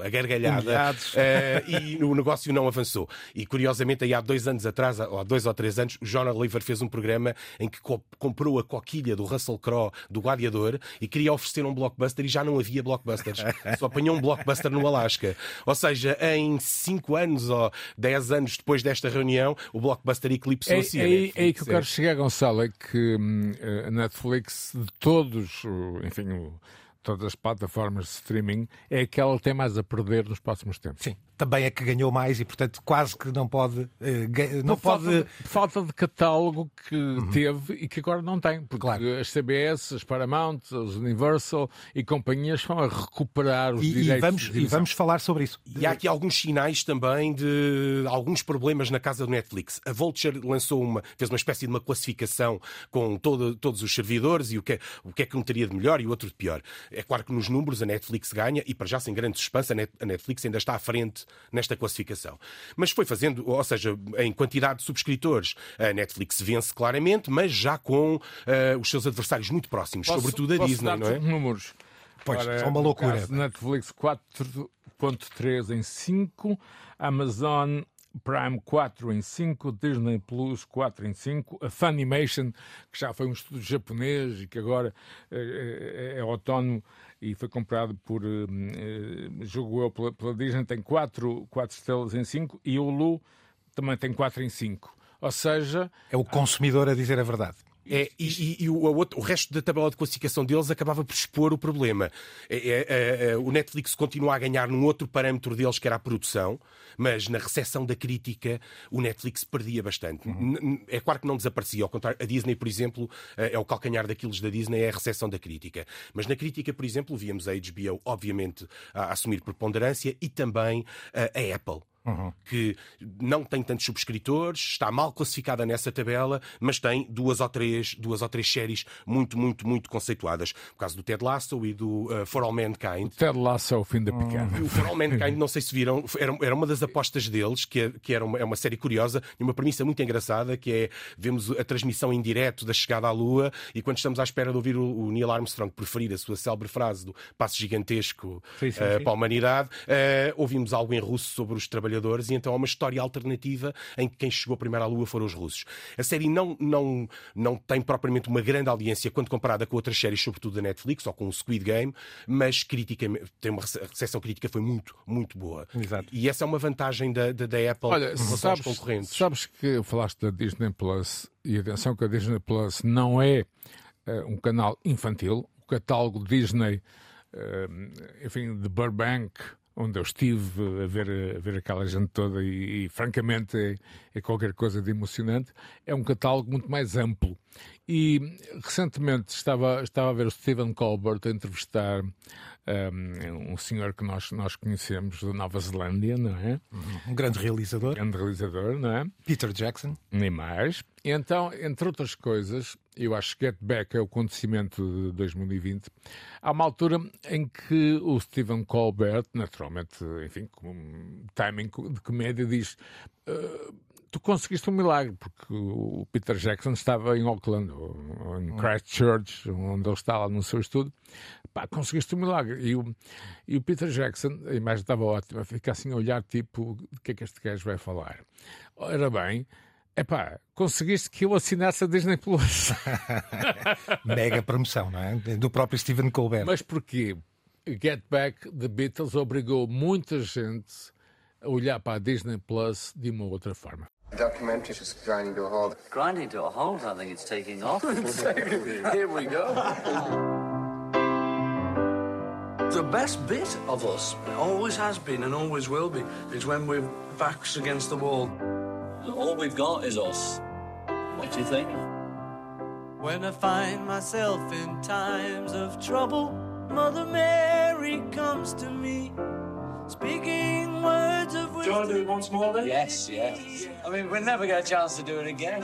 D: a gargalhada uh, e o negócio não avançou. E curiosamente, aí há dois anos atrás, ou há dois ou três anos, o John Oliver fez um programa em que comprou a coquilha do Russell Crowe do Gladiador e queria oferecer um blockbuster e já não havia blockbusters. Só apanhou um blockbuster no Alasca. Ou seja, em cinco anos ou dez anos depois desta reunião, o blockbuster eclipsou-se.
C: É, é, é, aí que eu quero chegar, Gonçalo, é que hum, a Netflix, de todos, enfim, todas as plataformas de streaming, é aquela que tem mais a perder nos próximos tempos.
A: Sim também é que ganhou mais e, portanto, quase que não pode. Eh, não pode...
C: Falta, de, falta de catálogo que uhum. teve e que agora não tem, porque claro. as CBS, as Paramount, as Universal e companhias estão a recuperar os
A: e,
C: direitos.
A: E vamos, e vamos falar sobre isso.
D: E há aqui alguns sinais também de alguns problemas na casa do Netflix. A Vulture lançou uma, fez uma espécie de uma classificação com todo, todos os servidores e o que, é, o que é que um teria de melhor e o outro de pior. É claro que nos números a Netflix ganha e para já sem grande suspense a Netflix ainda está à frente nesta classificação. Mas foi fazendo, ou seja, em quantidade de subscritores, a Netflix vence claramente, mas já com uh, os seus adversários muito próximos, posso, sobretudo a Disney, não é?
C: números.
A: Pois, Ora, são uma loucura.
C: Netflix 4.3 em 5, Amazon Prime 4 em 5, Disney Plus 4 em 5, a Funimation, que já foi um estudo japonês e que agora é, é, é autónomo e foi comprado por, uh, julgo eu, pela, pela, Disney, tem 4, 4 estrelas em 5 e o Lu também tem 4 em 5. Ou seja.
A: É o consumidor a dizer a verdade.
D: É, e, e, e o, o, resto da tabela de classificação deles acabava por expor o problema. É, é, é, o Netflix continua a ganhar num outro parâmetro deles, que era a produção, mas na recepção da crítica o Netflix perdia bastante. Uhum. É claro que não desaparecia, ao contrário, a Disney, por exemplo, eh, é o calcanhar daqueles da Disney, é a recepção da crítica. Mas na crítica, por exemplo, víamos a HBO, obviamente, a assumir preponderância e também a Apple uhum. que não tem tantos subscritores, está mal classificada nessa tabela, mas tem duas ou três, duas ou três séries muito, muito, muito conceituadas. O caso do Ted Lasso e do uh, For All Mankind.
C: O Ted Lasso é o fim da picada.
D: O For All Mankind, não sei se viram, era, era uma das apostas deles, que, é, que era uma, é uma série curiosa e uma premissa muito engraçada, que é vemos a transmissão em direto da chegada à Lua e quando estamos à espera de ouvir o, o Neil Armstrong preferir a sua célebre frase do passo gigantesco sim, sim, uh, para a humanidade, uh, ouvimos algo em russo sobre os trabalhadores trabalhadores, e então há uma história alternativa em que quem chegou primeiro à Lua foram os russos. A série não, não, não tem propriamente uma grande audiência quando comparada com outras séries, sobretudo da Netflix ou com o Squid Game, mas crítica, tem uma recepção crítica foi muito, muito boa.
A: Exato.
D: E essa é uma vantagem da, da, da Apple
C: Olha, em relação sabes, aos concorrentes. Sabes que falaste da Disney Plus, e atenção que a Disney Plus não é uh, um canal infantil, o catálogo Disney, uh, enfim, de Burbank onde eu estive a ver, a ver aquela gente toda e, e francamente é, é, qualquer coisa de emocionante. É um catálogo muito mais amplo. E recentemente estava, estava a ver o Stephen Colbert a entrevistar um, um senhor que nós, nós conhecemos da Nova Zelândia, não é?
A: Uhum. Um grande realizador. Um
C: grande realizador, não é?
A: Peter Jackson.
C: Nem mais. E então, entre outras coisas, eu acho que Get Back é o acontecimento de 2020. Há uma altura em que o Stephen Colbert, naturalmente, enfim, com timing de comédia, diz. Uh, tu conseguiste um milagre, porque o Peter Jackson estava em Auckland, ou em hum. Christchurch, onde ele está lá no seu estudo. Pá, conseguiste um milagre. E o, e o Peter Jackson, a imagem estava ótima, fica assim a olhar, tipo, de que é que este gajo vai falar? Ora bem, Epá, conseguiste que eu assinasse a Disney Plus.
A: Mega promoção, não é? Do próprio Stephen Colbert.
C: Mas porquê? Get Back, The Beatles, obrigou muita gente a olhar para a Disney Plus de uma outra forma.
J: Documentary just grinding to a halt.
K: Grinding to a halt? I think it's taking off. Here we go.
L: The best bit of us always has been and always will be is when we're backs against the wall.
K: All we've got is us. What do you think?
M: When I find myself in times of trouble, Mother Mary comes to me, speaking words of wisdom.
L: Do you want to do it once more then?
K: Yes, yes. I mean, we'll never get a chance to do it again.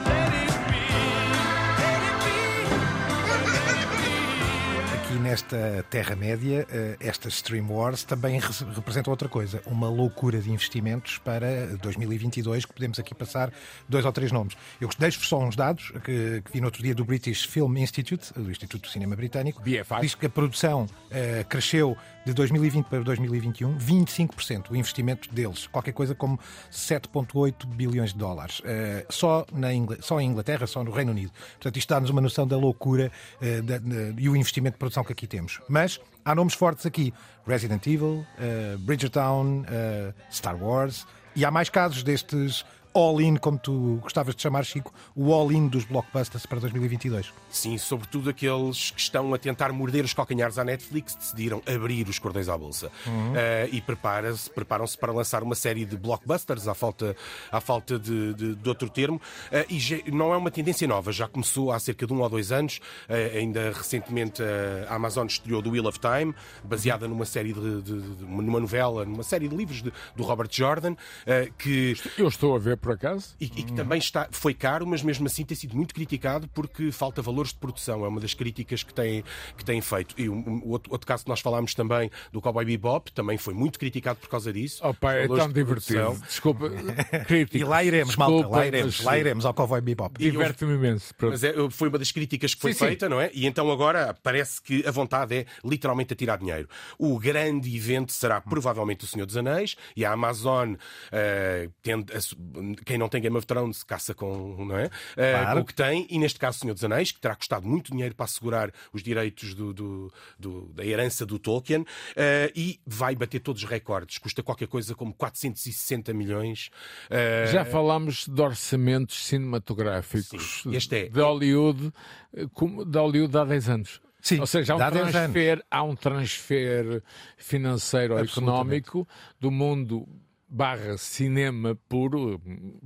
A: Nesta Terra-média, eh, estas Stream Wars também re representam outra coisa, uma loucura de investimentos para 2022, que podemos aqui passar dois ou três nomes. Eu deixo só uns dados que, que vi no outro dia do British Film Institute, do Instituto de Cinema Britânico,
C: BFI.
A: diz que a produção uh, cresceu de 2020 para 2021 25%, o investimento deles, qualquer coisa como 7,8 bilhões de dólares, uh, só, na só em Inglaterra, só no Reino Unido. Portanto, isto dá-nos uma noção da loucura uh, da, e o investimento de produção que aqui temos. Mas há nomes fortes aqui: Resident Evil, uh, Bridgertown, Star Wars, e há mais casos destes all-in, como tu gostavas de chamar, Chico, o all-in dos blockbusters para 2022.
D: Sim, sobretudo aqueles que estão a tentar morder os calcanhares à Netflix, decidiram abrir os cordões à bolsa. Uhum. Uh, e preparam-se preparam para lançar uma série de blockbusters, à falta, à falta de, de, de outro termo. Uh, e já, não é uma tendência nova, já começou há cerca de um ou dois anos. Uh, ainda recentemente a Amazon estreou The Wheel of Time, baseada numa série de, de, de numa novela, numa série de livros de, do Robert Jordan, que...
C: Eu estou a ver por acaso.
D: E, e que também está, foi caro, mas mesmo assim tem sido muito criticado porque falta valores de produção. É uma das críticas que tem, que tem feito. E o um, outro, outro, caso que nós falámos também do Cowboy Bebop também foi muito criticado por causa disso.
C: Oh, pai, é tão de divertido. Desculpa, crítico.
A: E lá iremos, Desculpa, malta, lá iremos, mas... lá iremos ao Cowboy Bebop.
C: Diverte-me imenso.
D: Mas é, foi uma das críticas que foi sim, feita, sim. não é? E então agora parece que a vontade é literalmente a tirar dinheiro. O grande evento será provavelmente o Senhor dos Anéis e a Amazon, uh, tende, quem não tem Game of Thrones caça com, não é? Eh, claro. Uh, com o que tem, e neste caso o Senhor dos Anéis, que terá custado muito dinheiro para assegurar os direitos do, do, do da herança do Tolkien, uh, e vai bater todos os recordes. Custa qualquer coisa como 460 milhões.
C: Uh... Já falámos de orçamentos cinematográficos Sim, este é. de Hollywood, de Hollywood há 10 anos.
A: Sim,
C: Ou seja, há um, transfer, há um transfer financeiro ou económico do mundo barra cinema puro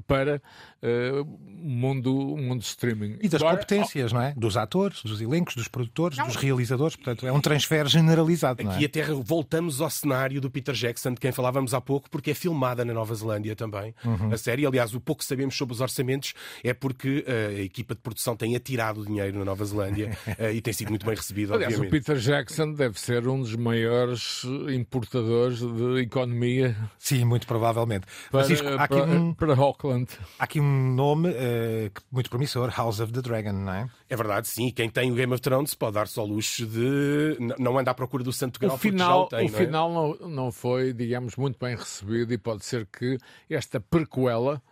C: para uh, mundo, mundo streaming.
A: E das Agora, competências, oh, não é? Dos atores, dos elencos, dos produtores, não. dos realizadores. Portanto, é um transfer generalizado.
D: Aqui
A: não é?
D: até voltamos ao cenário do Peter Jackson, de quem falávamos há pouco, porque é filmada na Nova Zelândia também. Uhum. A série, aliás, o pouco que sabemos sobre os orçamentos é porque uh, a equipa de produção tem atirado dinheiro na Nova Zelândia uh, e tem sido muito bem recebido.
C: Aliás,
D: obviamente.
C: o Peter Jackson deve ser um dos maiores importadores de economia.
A: Sim, muito provavelmente.
C: Para, Francisco, há aqui para, um, para Auckland.
A: Há aqui um nome uh, muito promissor, House of the Dragon, não é?
D: É verdade, sim. Quem tem o Game of Thrones pode dar-se ao luxo de não andar à procura do Santo Grau
C: o final,
D: o, tem,
C: o
D: não
C: é? final não, não foi, digamos, muito bem recebido e pode ser que esta prequela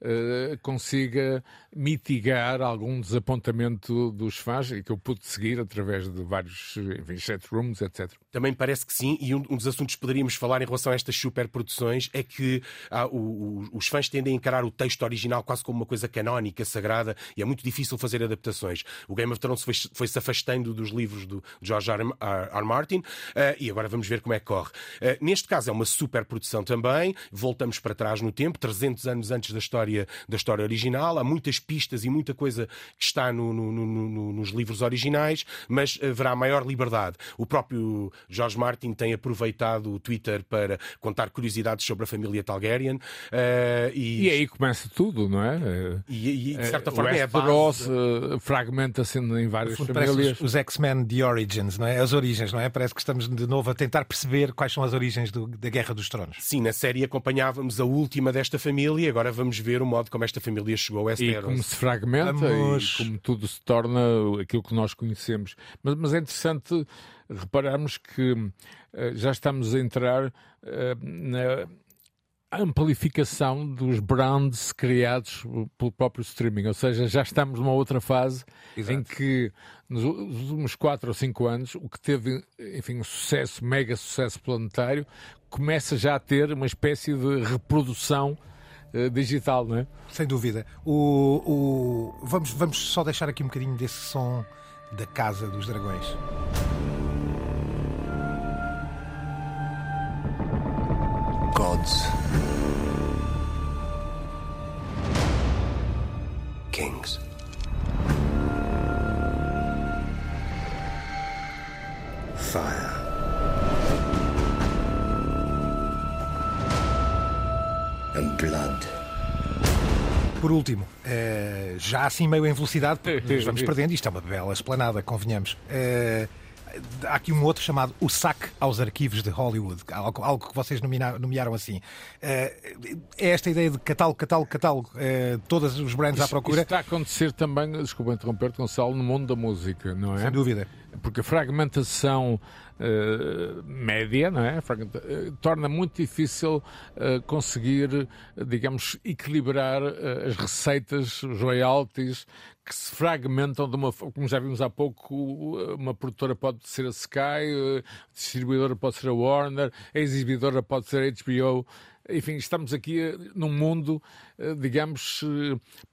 C: uh, consiga mitigar algum desapontamento dos fãs e que eu pude seguir através de vários enfim, chat rooms, etc.
D: Também parece que sim, e um, dos assuntos que poderíamos falar em relação a estas superproduções é que ah, o, os fãs tendem a encarar o texto original quase como uma coisa canónica, sagrada, e é muito difícil fazer adaptações. O Game of Thrones foi, foi se afastando dos livros do George R. R. R. Martin, uh, e agora vamos ver como é que corre. Uh, neste caso é uma superprodução também, voltamos para trás no tempo, 300 anos antes da história, da história original, há muitas pistas e muita coisa que está no, no, no, nos livros originais, mas haverá maior liberdade. O próprio George Martin tem aproveitado o Twitter para contar curiosidades sobre a família Targaryen. Uh,
C: e... e aí começa tudo, não é?
D: E, e de certa uh, forma é a
C: base. fragmenta-se em várias famílias.
A: Os X-Men The Origins, não é? As origens, não é? Parece que estamos de novo a tentar perceber quais são as origens do, da Guerra dos Tronos.
D: Sim, na série acompanhávamos a última desta família, agora vamos ver o modo como esta família chegou a Westeros.
C: E como se fragmenta Vamos... e como tudo se torna aquilo que nós conhecemos. Mas, mas é interessante repararmos que uh, já estamos a entrar uh, na amplificação dos brands criados pelo próprio streaming, ou seja, já estamos numa outra fase Exato. em que nos últimos 4 ou 5 anos o que teve, enfim, um sucesso, mega sucesso planetário, começa já a ter uma espécie de reprodução uh, digital, não é?
A: Sem dúvida. O, o, vamos, vamos só deixar aqui um bocadinho desse som da Casa dos Dragões.
N: Gods. Kings. Fire. And blood.
A: Por último, uh, já assim meio em velocidade, vamos perdendo, isto é uma bela esplanada, convenhamos. Há aqui um outro chamado O Saque aos Arquivos de Hollywood, algo, algo que vocês nomearam, nomearam assim. é esta ideia de catálogo, catálogo, catálogo, todos os brands
C: isso,
A: à procura.
C: Isso está a acontecer também, desculpa interromper-te, Gonçalo, no mundo da música, não é?
A: Sem dúvida.
C: Porque a fragmentação uh, média não é? Uh, torna muito difícil uh, conseguir, digamos, equilibrar as receitas, os royalties que se fragmentam de uma como já vimos há pouco, uma produtora pode ser a Sky, a distribuidora pode ser a Warner, a exibidora pode ser a HBO. Enfim, estamos aqui num mundo, digamos,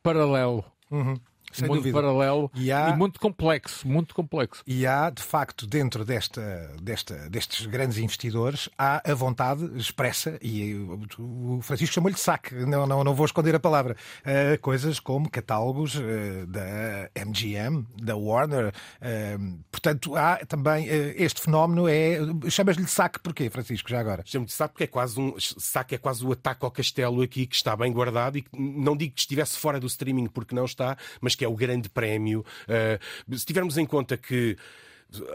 C: paralelo.
A: Uhum.
C: Sem mundo dúvida. paralelo e, há... e, muito complexo, muito complexo.
A: E há, de facto, dentro desta, desta, destes grandes investidores, há a vontade expressa, e o Francisco chamou-lhe de saque, não, não, não vou esconder a palavra, uh, coisas como catálogos uh, da MGM, da Warner. Uh, portanto, há também este fenómeno, é chamas-lhe de saque porquê, Francisco, já agora?
D: Chamo-lhe de saque porque é quase um saque é quase o ataque ao castelo aqui, que está bem guardado e que não digo que estivesse fora do streaming porque não está, mas que é o grande prémio. Uh, se tivermos em conta que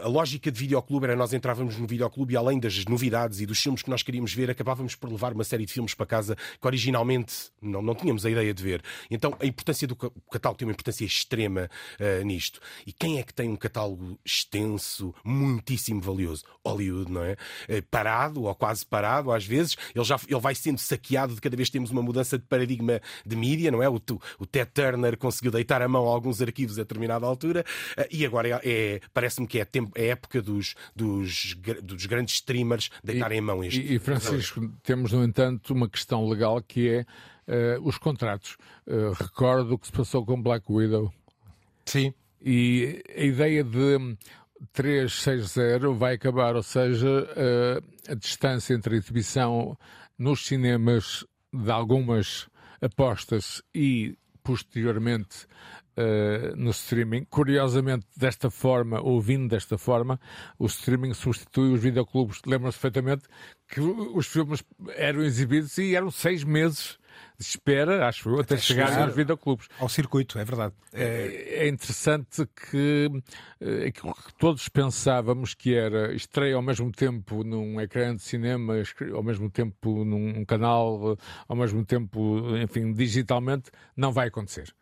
D: a lógica de videoclube era nós entrávamos no videoclube e além das novidades e dos filmes que nós queríamos ver, acabávamos por levar uma série de filmes para casa que originalmente não, não tínhamos a ideia de ver. Então a importância do catálogo tem uma importância extrema uh, nisto. E quem é que tem um catálogo extenso, muitíssimo valioso? Hollywood, não é? Uh, parado, ou quase parado, às vezes, ele já ele vai sendo saqueado de cada vez temos uma mudança de paradigma de mídia, não é? O, o Ted Turner conseguiu deitar a mão a alguns arquivos a determinada altura uh, e agora é, é parece-me que é é, tempo, é época dos, dos, dos grandes streamers deitarem
C: e,
D: em mão este.
C: E, e Francisco, temos, no entanto, uma questão legal que é uh, os contratos. Uh, recordo o que se passou com Black Widow.
A: Sim.
C: E a ideia de 360 vai acabar, ou seja, uh, a distância entre a exibição nos cinemas de algumas apostas e posteriormente uh, no streaming. Curiosamente, desta forma, ouvindo desta forma, o streaming substitui os videoclubes. Lembram-se perfeitamente que os filmes eram exibidos e eram seis meses de espera, acho eu, até, até chegar, chegar aos videoclubes.
A: Ao circuito, é verdade.
C: É, é interessante que é, aquilo que todos pensávamos que era estreia ao mesmo tempo num ecrã de cinema, ao mesmo tempo num canal, ao mesmo tempo, enfim, digitalmente, não vai acontecer.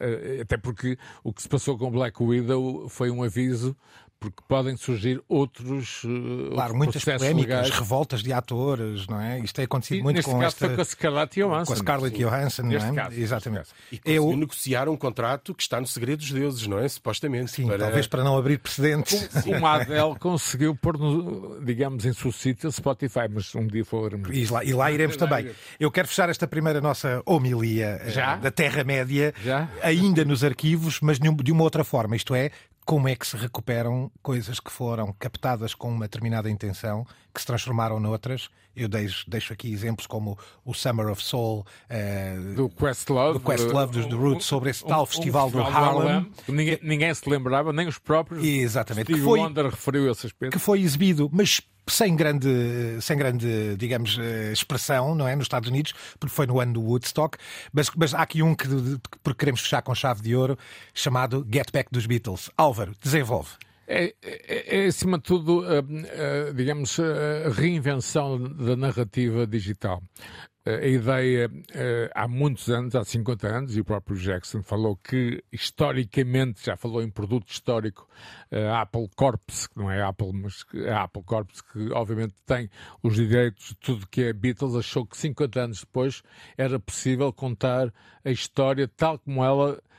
C: Eh, até porque o que se passou com Black Widow foi um aviso porque podem surgir outros
A: uh, claro, muitas polémicas, legais. revoltas de atores, não é? Isto tem acontecido
C: e,
A: muito com
C: caso
A: esta...
C: foi com a Scarlett Johansson.
A: Com a Scarlett Johansson, não é?
C: Caso,
A: Exatamente.
D: E conseguiu Eu... negociar um contrato que está no segredo dos deuses, não é? Supostamente.
A: Sim, para... talvez para não abrir precedentes.
C: Uma Adele conseguiu pôr, no, digamos, em suscita Spotify, mas um dia falaremos.
A: E lá, e lá iremos também. Eu quero fechar esta primeira nossa homilia eh, Já? da Terra-média, ainda nos arquivos, mas de uma outra forma, isto é, como é que se recuperam coisas que foram captadas com uma determinada intenção, que se transformaram noutras. Eu deixo, deixo aqui exemplos como o Summer of Soul
C: uh, do Questlove,
A: do Questlove dos The Roots, sobre esse tal um, festival, um festival do Harlem. Harlem
C: ninguém, ninguém, se lembrava, nem os próprios.
A: Exatamente.
C: Steve
A: que foi,
C: Wonder referiu esse aspecto.
A: Que foi exibido, mas sem grande, sem grande, digamos, eh, expressão, não é? Nos Estados Unidos, porque foi no ano do Woodstock. Mas, mas há aqui um que, porque queremos fechar com chave de ouro, chamado Get Back dos Beatles. Álvaro, desenvolve.
C: É, é, é, acima de tudo, digamos, a reinvenção da narrativa digital. A ideia, há muitos anos, há 50 anos, e o próprio Jackson falou que, historicamente, já falou em produto histórico, a Apple Corps, que não é Apple, mas a Apple Corps, que obviamente tem os direitos de tudo que é Beatles, achou que 50 anos depois era possível contar a história tal como ela eh,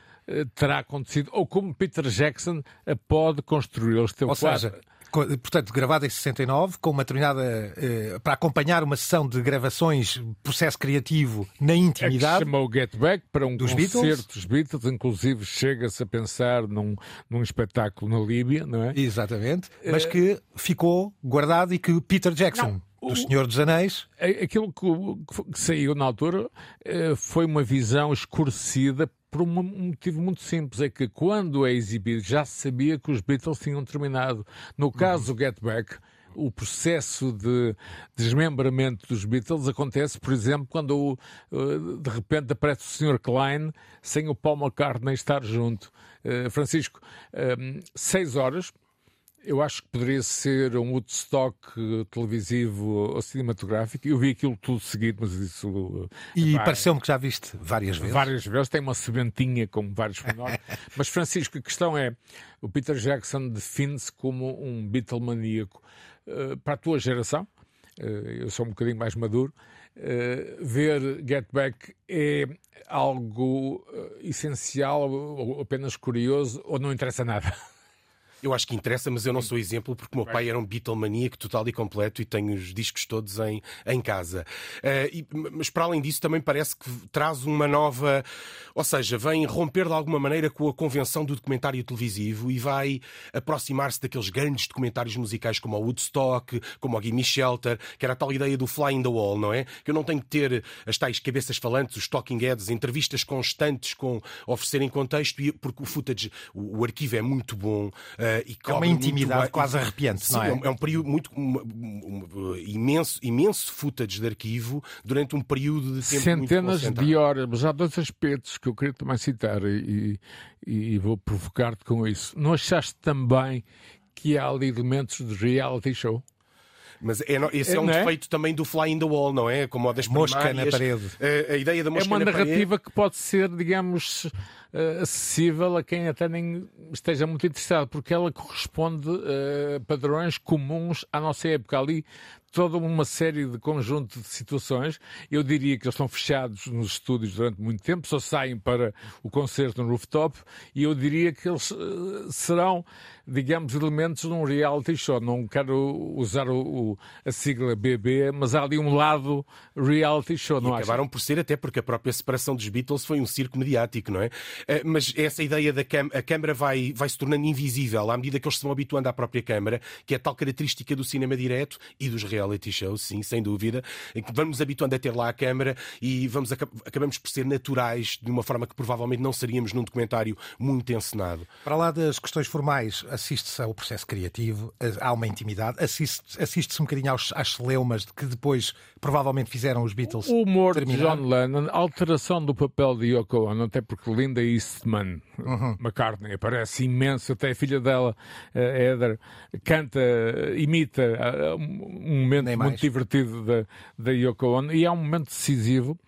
C: terá acontecido, ou como Peter Jackson a pode construir. Ele
A: esteve ou seja, portanto, gravado em 69, com uma determinada. Eh, para acompanhar uma sessão de gravações, processo criativo na intimidade. É
C: chamou Get Back para um
A: dos
C: concerto
A: Beatles.
C: dos Beatles, inclusive chega-se a pensar num, num espetáculo na Líbia, não é?
A: Exatamente, mas eh, que ficou guardado e que Peter Jackson. Não. O Senhor dos Anéis.
C: Aquilo que, que saiu na altura foi uma visão escurecida por um motivo muito simples, é que quando é exibido já se sabia que os Beatles tinham terminado. No caso do Get Back, o processo de desmembramento dos Beatles acontece, por exemplo, quando uh, de repente aparece o Sr. Klein sem o Paul McCartney estar junto. Uh, Francisco, seis horas, Eu acho que poderia ser um Woodstock televisivo ou cinematográfico. Eu vi aquilo tudo seguido, mas isso.
A: E pareceu-me que já viste várias vezes.
C: Várias vezes. Tem uma sementinha com vários menores. mas, Francisco, a questão é: o Peter Jackson define-se como um Beatlemaníaco. Uh, para a tua geração, uh, eu sou um bocadinho mais maduro, uh, ver Get Back é algo essencial ou apenas curioso ou não interessa nada?
D: Eu acho que interessa, mas eu não sou exemplo porque o meu pai era um Beatlemaníaco total e completo e tenho os discos todos em, em casa. Uh, e, mas para além disso, também parece que traz uma nova. Ou seja, vem romper de alguma maneira com a convenção do documentário televisivo e vai aproximar-se daqueles grandes documentários musicais como o Woodstock, como o Gimme Shelter, que era a tal ideia do fly in the wall, não é? Que eu não tenho que ter as tais cabeças falantes, os talking heads, entrevistas constantes com oferecerem contexto, porque o footage, o, o arquivo é muito bom. Uh,
A: e é uma intimidade quase arrepiante,
D: Sim,
A: não é?
D: É um período muito um, um, imenso, imenso footage de arquivo durante um período de tempo
C: Centenas
D: muito
C: de horas, mas há dois aspectos que eu queria também citar e, e, e vou provocar-te com isso. Não achaste também que há ali elementos de reality show?
D: Mas é, esse é, é um é? defeito também do fly in the wall, não é? Como o das
A: mosca na parede.
D: A, a, ideia da mosca
C: É uma narrativa
D: parede.
C: que pode ser, digamos, uh, acessível a quem até nem esteja muito interessado, porque ela corresponde a uh, padrões comuns à nossa época. Ali toda uma série de conjunto de situações. Eu diria que eles estão fechados nos estúdios durante muito tempo, só saem para o concerto no rooftop, e eu diria que eles uh, serão, digamos, elementos de um reality show. Não quero usar o, o, a sigla BB, mas há ali um lado reality show, não
D: e acabaram por ser até porque a própria separação dos Beatles foi um circo mediático, não é? Uh, mas essa ideia da a câmara vai, vai se tornando invisível à medida que eles se vão habituando à própria câmara, que é tal característica do cinema direto e dos reality shows, sim, sem dúvida, em que vamos habituando a ter lá a câmara e vamos acabamos por ser naturais de uma forma que provavelmente não seríamos num documentário muito encenado.
A: Para lá das questões formais, assiste-se ao processo criativo, há uma intimidade, assiste-se assiste um bocadinho aos, às celeumas de que depois provavelmente fizeram os Beatles.
C: O humor terminar. de John Lennon, a alteração do papel de Yoko Ono, até porque Linda Eastman, uhum. McCartney, aparece imenso, até a filha dela, Heather, canta, imita um momento Nem muito mais. divertido da, da Yoko Ono, e é um momento decisivo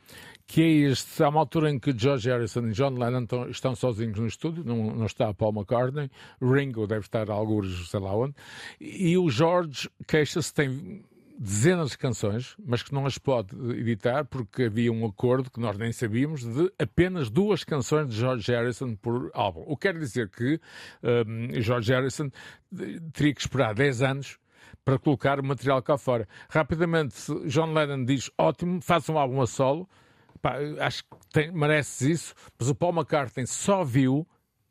C: que é este, há uma altura em que George Harrison e John Lennon estão, estão sozinhos no estúdio, não, não está Paul McCartney, Ringo deve estar a alguns, sei lá onde, e o George queixa-se, tem dezenas de canções, mas que não as pode editar porque havia um acordo que nós nem sabíamos de apenas duas canções de George Harrison por álbum. O que quer dizer que um, George Harrison teria que esperar 10 anos para colocar o material cá fora. Rapidamente, John Lennon diz: ótimo, faça um álbum a solo. Pá, acho que tem, mereces isso, mas o Paul McCartney só viu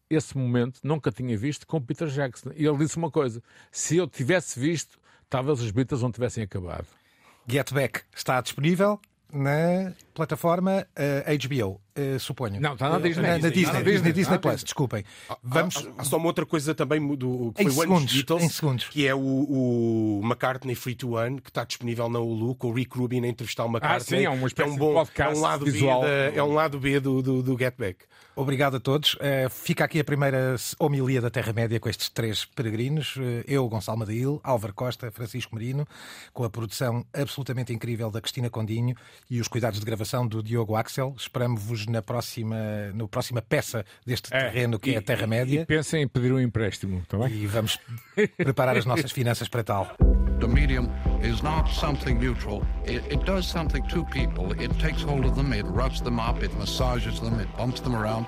C: esse momento, nunca tinha visto, com Peter Jackson. E ele disse uma coisa: se eu tivesse visto, talvez os Beatles não tivessem acabado.
A: Get Back está disponível na plataforma uh, eh, HBO uh, suponho.
C: Não, está na Disney. Na,
A: na Disney, Disney, Disney ah, Plus, desculpem.
D: Vamos... Há, há, só uma outra coisa também do, que
A: foi
D: em
A: o segundos,
D: Beatles,
A: em segundos.
D: que é o, o McCartney Free to One, que está disponível na Hulu, com o Rick Rubin a entrevistar o McCartney.
C: Ah, sim, é, uma
D: é um bom
C: podcast
D: é um lado
C: visual.
D: B de, é um lado B do, do, do Get Back.
A: Obrigado a todos. Uh, fica aqui a primeira homilia da Terra-média com estes três peregrinos. Uh, eu, Gonçalo Madail, Álvaro Costa, Francisco Merino, com a produção absolutamente incrível da Cristina Condinho e os cuidados de gravação do Diogo Axel. Esperamos-vos na próxima na próxima peça deste é, terreno que e, é a Terra-média.
C: E pensem em pedir um empréstimo, tá bem?
A: E vamos preparar as nossas finanças para tal.
B: The medium is not something neutral. It, it does something to people. It takes hold of them, it rubs them up, it massages them, it bumps them around.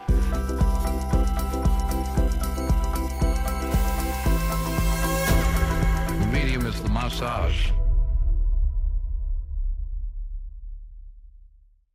B: The medium is the massage.